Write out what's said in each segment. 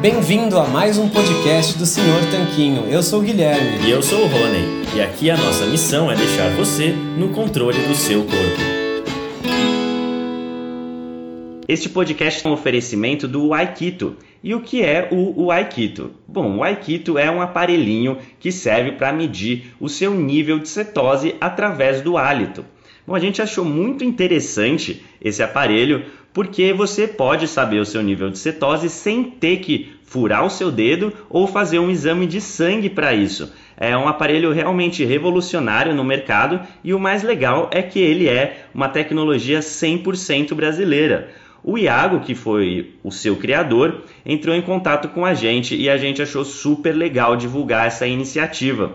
Bem-vindo a mais um podcast do Senhor Tanquinho. Eu sou o Guilherme. E eu sou o Rony. E aqui a nossa missão é deixar você no controle do seu corpo. Este podcast é um oferecimento do Aikito. E o que é o, Aikito? Bom, o Aikito é um aparelhinho que serve para medir o seu nível de cetose através do hálito. Bom, a gente achou muito interessante esse aparelho porque você pode saber o seu nível de cetose sem ter que furar o seu dedo ou fazer um exame de sangue para isso. É um aparelho realmente revolucionário no mercado e o mais legal é que ele é uma tecnologia 100% brasileira. O Iago, que foi o seu criador, entrou em contato com a gente e a gente achou super legal divulgar essa iniciativa.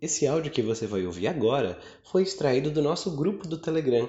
Esse áudio que você vai ouvir agora foi extraído do nosso grupo do Telegram.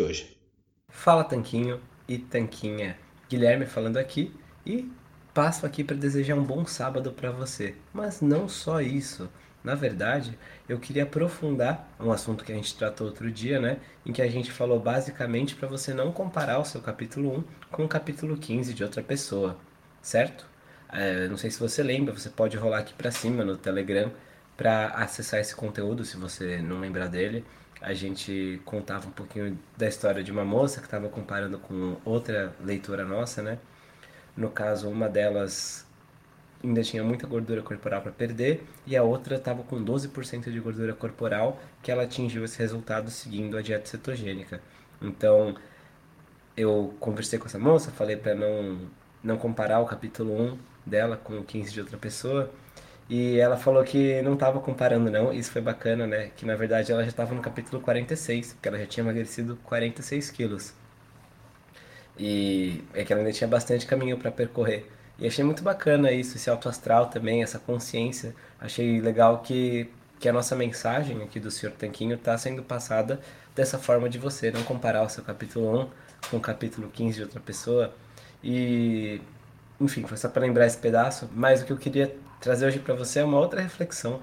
hoje. Fala Tanquinho e Tanquinha. Guilherme falando aqui e passo aqui para desejar um bom sábado para você. Mas não só isso. Na verdade, eu queria aprofundar um assunto que a gente tratou outro dia, né? Em que a gente falou basicamente para você não comparar o seu capítulo 1 com o capítulo 15 de outra pessoa, certo? É, não sei se você lembra, você pode rolar aqui para cima no Telegram para acessar esse conteúdo, se você não lembrar dele. A gente contava um pouquinho da história de uma moça que estava comparando com outra leitora nossa, né? No caso, uma delas ainda tinha muita gordura corporal para perder e a outra estava com 12% de gordura corporal que ela atingiu esse resultado seguindo a dieta cetogênica. Então, eu conversei com essa moça, falei para não não comparar o capítulo 1 dela com o 15 de outra pessoa. E ela falou que não estava comparando não, isso foi bacana, né? Que na verdade ela já estava no capítulo 46, porque ela já tinha emagrecido 46 quilos. E é que ela ainda tinha bastante caminho para percorrer. E achei muito bacana isso, esse alto astral também, essa consciência. Achei legal que, que a nossa mensagem aqui do Senhor Tanquinho está sendo passada dessa forma de você não comparar o seu capítulo 1 com o capítulo 15 de outra pessoa. E, enfim, foi só para lembrar esse pedaço. Mas o que eu queria trazer hoje para você é uma outra reflexão.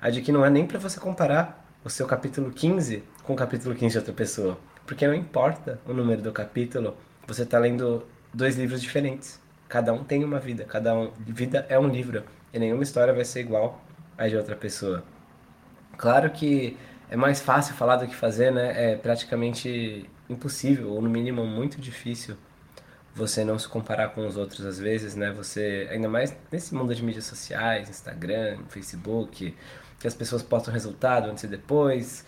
A de que não é nem para você comparar o seu capítulo 15 com o capítulo 15 de outra pessoa. Porque não importa o número do capítulo, você está lendo dois livros diferentes. Cada um tem uma vida, cada um vida é um livro e nenhuma história vai ser igual à de outra pessoa. Claro que é mais fácil falar do que fazer, né? É praticamente impossível, ou no mínimo muito difícil você não se comparar com os outros às vezes, né? Você, ainda mais nesse mundo de mídias sociais, Instagram, Facebook, que as pessoas postam resultado antes e depois,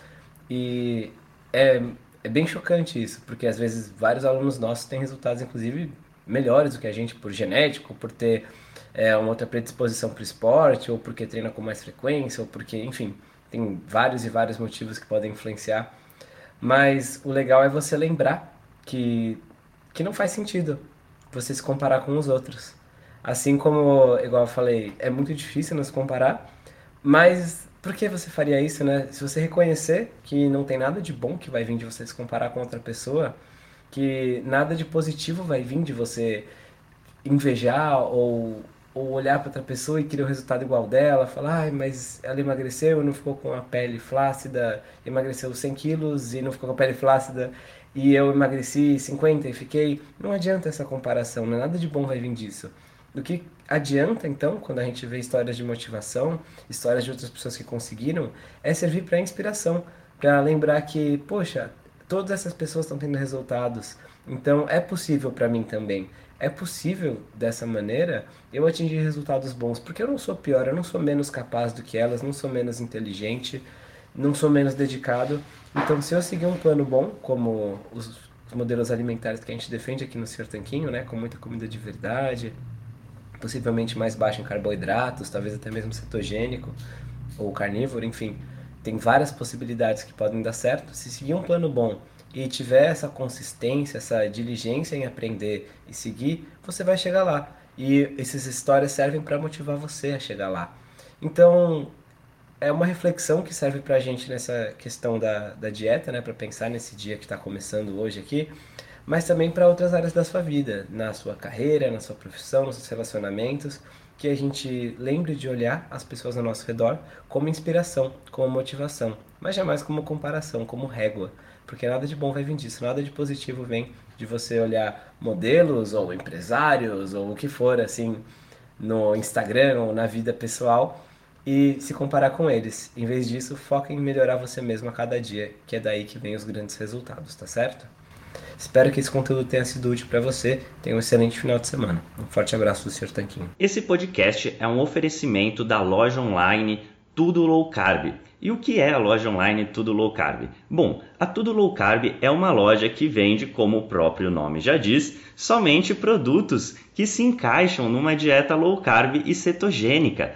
e é, é bem chocante isso, porque às vezes vários alunos nossos têm resultados, inclusive, melhores do que a gente por genético, por ter é, uma outra predisposição para o esporte, ou porque treina com mais frequência, ou porque, enfim, tem vários e vários motivos que podem influenciar. Mas o legal é você lembrar que, que não faz sentido você se comparar com os outros. Assim como, igual eu falei, é muito difícil nos comparar, mas por que você faria isso, né? Se você reconhecer que não tem nada de bom que vai vir de você se comparar com outra pessoa, que nada de positivo vai vir de você invejar ou, ou olhar para outra pessoa e querer o resultado igual dela, falar, ai, mas ela emagreceu e não ficou com a pele flácida, emagreceu 100 quilos e não ficou com a pele flácida, e eu emagreci 50 e fiquei. Não adianta essa comparação, não é nada de bom vai vir disso. Do que adianta, então, quando a gente vê histórias de motivação, histórias de outras pessoas que conseguiram, é servir para inspiração, para lembrar que, poxa, todas essas pessoas estão tendo resultados, então é possível para mim também. É possível dessa maneira eu atingir resultados bons, porque eu não sou pior, eu não sou menos capaz do que elas, não sou menos inteligente, não sou menos dedicado. Então, se eu seguir um plano bom, como os, os modelos alimentares que a gente defende aqui no Sr. Tanquinho, né, com muita comida de verdade, possivelmente mais baixo em carboidratos, talvez até mesmo cetogênico ou carnívoro, enfim, tem várias possibilidades que podem dar certo. Se seguir um plano bom e tiver essa consistência, essa diligência em aprender e seguir, você vai chegar lá. E essas histórias servem para motivar você a chegar lá. Então, é uma reflexão que serve para a gente nessa questão da, da dieta, né, para pensar nesse dia que está começando hoje aqui mas também para outras áreas da sua vida, na sua carreira, na sua profissão, nos seus relacionamentos, que a gente lembre de olhar as pessoas ao nosso redor como inspiração, como motivação, mas jamais como comparação, como régua, porque nada de bom vai vir disso, nada de positivo vem de você olhar modelos ou empresários ou o que for assim no Instagram ou na vida pessoal e se comparar com eles. Em vez disso, foca em melhorar você mesmo a cada dia, que é daí que vem os grandes resultados, tá certo? Espero que esse conteúdo tenha sido útil para você. Tenha um excelente final de semana. Um forte abraço do Sr. Tanquinho. Esse podcast é um oferecimento da loja online Tudo Low Carb. E o que é a loja online Tudo Low Carb? Bom, a Tudo Low Carb é uma loja que vende, como o próprio nome já diz, somente produtos que se encaixam numa dieta low carb e cetogênica.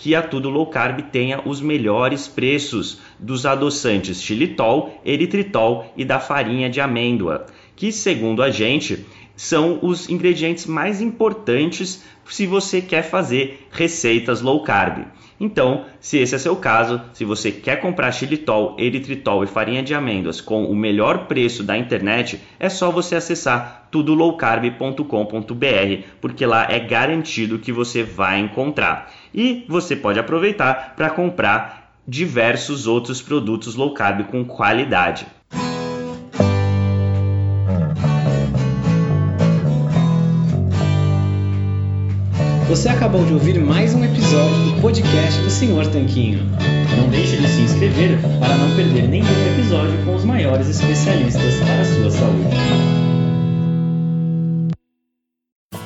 que a Tudo Low Carb tenha os melhores preços dos adoçantes xilitol, eritritol e da farinha de amêndoa que, segundo a gente, são os ingredientes mais importantes se você quer fazer receitas low carb. Então, se esse é seu caso, se você quer comprar xilitol, eritritol e farinha de amêndoas com o melhor preço da internet, é só você acessar tudolowcarb.com.br, porque lá é garantido que você vai encontrar. E você pode aproveitar para comprar diversos outros produtos low carb com qualidade. Você acabou de ouvir mais um episódio do podcast do Senhor Tanquinho. Não deixe de se inscrever para não perder nenhum episódio com os maiores especialistas para a sua saúde.